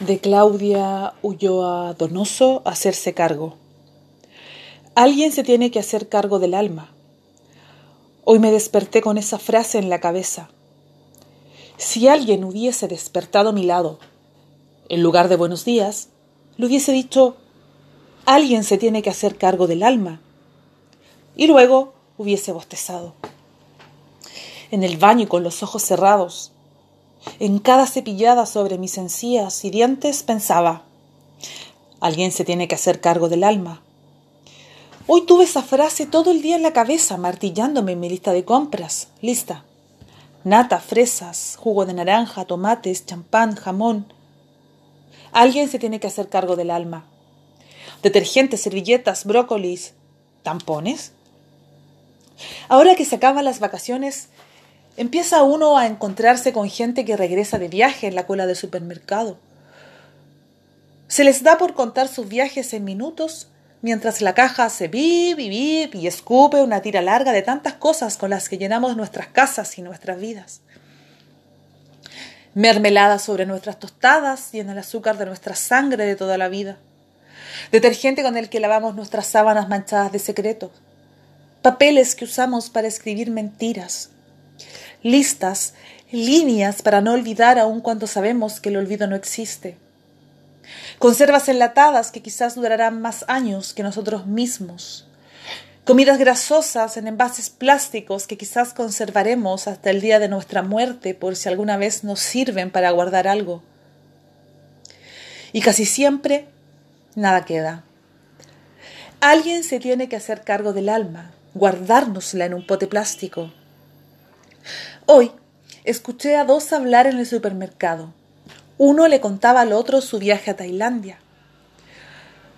de Claudia Ulloa Donoso, hacerse cargo. Alguien se tiene que hacer cargo del alma. Hoy me desperté con esa frase en la cabeza. Si alguien hubiese despertado a mi lado, en lugar de buenos días, le hubiese dicho, alguien se tiene que hacer cargo del alma. Y luego hubiese bostezado. En el baño con los ojos cerrados, en cada cepillada sobre mis encías y dientes pensaba, alguien se tiene que hacer cargo del alma. Hoy tuve esa frase todo el día en la cabeza, martillándome en mi lista de compras. Lista. Nata, fresas, jugo de naranja, tomates, champán, jamón. Alguien se tiene que hacer cargo del alma. Detergentes, servilletas, brócolis, tampones. Ahora que se acaban las vacaciones, Empieza uno a encontrarse con gente que regresa de viaje en la cola del supermercado. Se les da por contar sus viajes en minutos, mientras la caja hace bip y bip y escupe una tira larga de tantas cosas con las que llenamos nuestras casas y nuestras vidas. Mermelada sobre nuestras tostadas y en el azúcar de nuestra sangre de toda la vida. Detergente con el que lavamos nuestras sábanas manchadas de secretos. Papeles que usamos para escribir mentiras listas, líneas para no olvidar aun cuando sabemos que el olvido no existe. Conservas enlatadas que quizás durarán más años que nosotros mismos. Comidas grasosas en envases plásticos que quizás conservaremos hasta el día de nuestra muerte por si alguna vez nos sirven para guardar algo. Y casi siempre nada queda. Alguien se tiene que hacer cargo del alma, guardárnosla en un pote plástico. Hoy escuché a dos hablar en el supermercado. Uno le contaba al otro su viaje a Tailandia.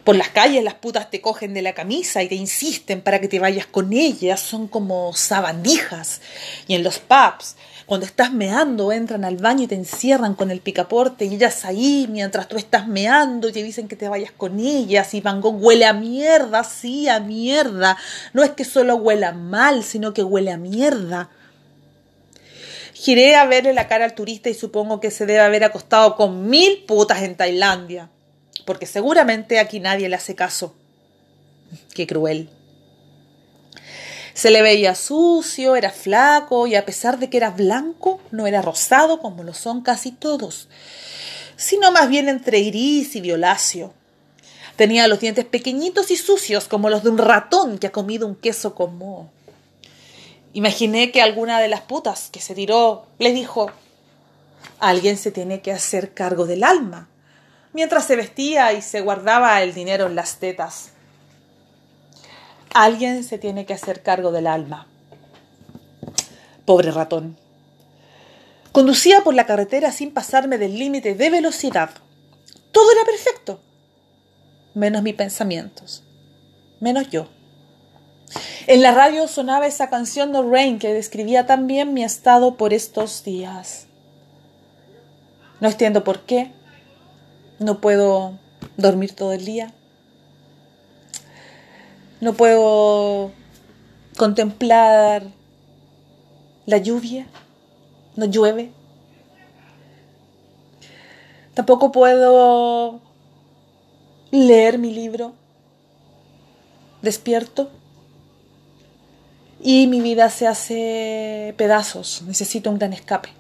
Por las calles las putas te cogen de la camisa y te insisten para que te vayas con ellas, son como sabandijas. Y en los pubs, cuando estás meando, entran al baño y te encierran con el picaporte y ellas ahí mientras tú estás meando y te dicen que te vayas con ellas y Van huele a mierda, sí, a mierda. No es que solo huela mal, sino que huele a mierda. Giré a verle la cara al turista y supongo que se debe haber acostado con mil putas en Tailandia, porque seguramente aquí nadie le hace caso. Qué cruel. Se le veía sucio, era flaco y a pesar de que era blanco, no era rosado como lo son casi todos, sino más bien entre iris y violáceo. Tenía los dientes pequeñitos y sucios como los de un ratón que ha comido un queso con moho. Imaginé que alguna de las putas que se tiró le dijo, alguien se tiene que hacer cargo del alma, mientras se vestía y se guardaba el dinero en las tetas. Alguien se tiene que hacer cargo del alma. Pobre ratón. Conducía por la carretera sin pasarme del límite de velocidad. Todo era perfecto, menos mis pensamientos, menos yo. En la radio sonaba esa canción de Rain que describía también mi estado por estos días. No entiendo por qué. No puedo dormir todo el día. No puedo contemplar la lluvia. No llueve. Tampoco puedo leer mi libro. Despierto y mi vida se hace pedazos, necesito un gran escape.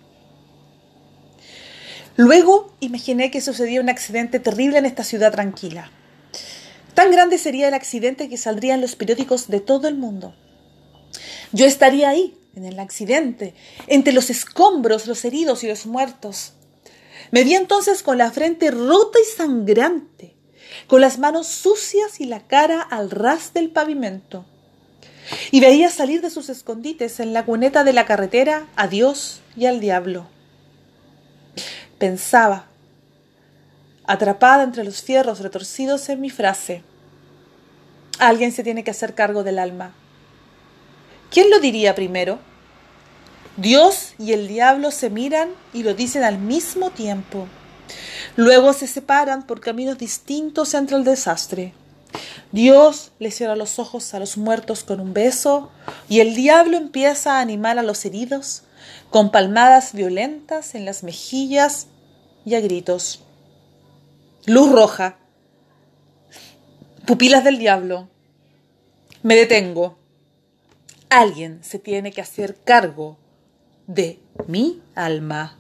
Luego imaginé que sucedía un accidente terrible en esta ciudad tranquila. Tan grande sería el accidente que saldría en los periódicos de todo el mundo. Yo estaría ahí, en el accidente, entre los escombros, los heridos y los muertos. Me vi entonces con la frente rota y sangrante, con las manos sucias y la cara al ras del pavimento y veía salir de sus escondites en la cuneta de la carretera a Dios y al diablo. Pensaba, atrapada entre los fierros retorcidos en mi frase, alguien se tiene que hacer cargo del alma. ¿Quién lo diría primero? Dios y el diablo se miran y lo dicen al mismo tiempo. Luego se separan por caminos distintos entre el desastre. Dios le cierra los ojos a los muertos con un beso y el diablo empieza a animar a los heridos con palmadas violentas en las mejillas y a gritos. Luz roja. Pupilas del diablo. Me detengo. Alguien se tiene que hacer cargo de mi alma.